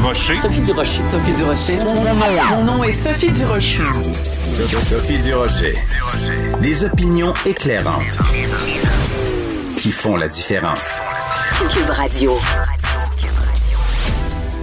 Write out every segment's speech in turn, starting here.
Durocher. Sophie Durocher. Sophie Durocher. Mon nom est Sophie Durocher. Sophie Durocher. Des opinions éclairantes qui font la différence. Cube Radio.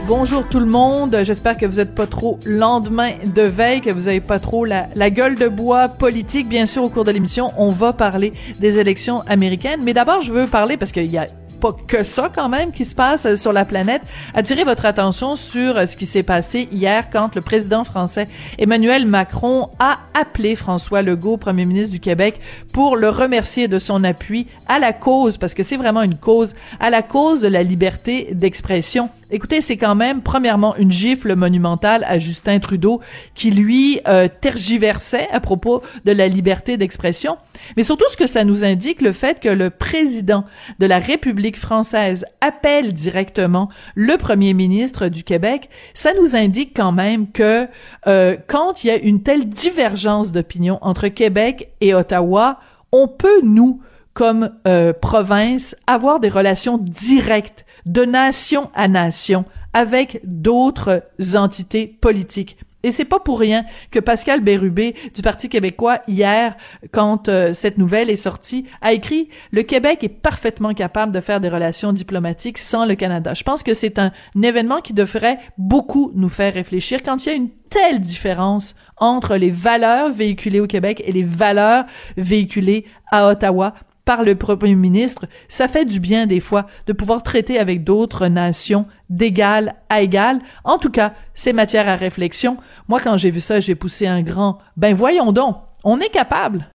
Bonjour tout le monde, j'espère que vous êtes pas trop lendemain de veille, que vous avez pas trop la, la gueule de bois politique. Bien sûr, au cours de l'émission, on va parler des élections américaines, mais d'abord, je veux parler parce qu'il y a pas que ça quand même qui se passe sur la planète, attirer votre attention sur ce qui s'est passé hier quand le président français Emmanuel Macron a appelé François Legault, premier ministre du Québec, pour le remercier de son appui à la cause, parce que c'est vraiment une cause, à la cause de la liberté d'expression. Écoutez, c'est quand même premièrement une gifle monumentale à Justin Trudeau qui lui euh, tergiversait à propos de la liberté d'expression, mais surtout ce que ça nous indique le fait que le président de la République française appelle directement le premier ministre du Québec, ça nous indique quand même que euh, quand il y a une telle divergence d'opinion entre Québec et Ottawa, on peut nous comme euh, province avoir des relations directes de nation à nation avec d'autres entités politiques. Et c'est pas pour rien que Pascal Bérubé du Parti québécois hier, quand euh, cette nouvelle est sortie, a écrit le Québec est parfaitement capable de faire des relations diplomatiques sans le Canada. Je pense que c'est un, événement qui devrait beaucoup nous faire réfléchir quand il y a une telle différence entre les valeurs véhiculées au Québec et les valeurs véhiculées à Ottawa par le premier ministre, ça fait du bien des fois de pouvoir traiter avec d'autres nations d'égal à égal. En tout cas, c'est matière à réflexion. Moi, quand j'ai vu ça, j'ai poussé un grand, ben voyons donc, on est capable.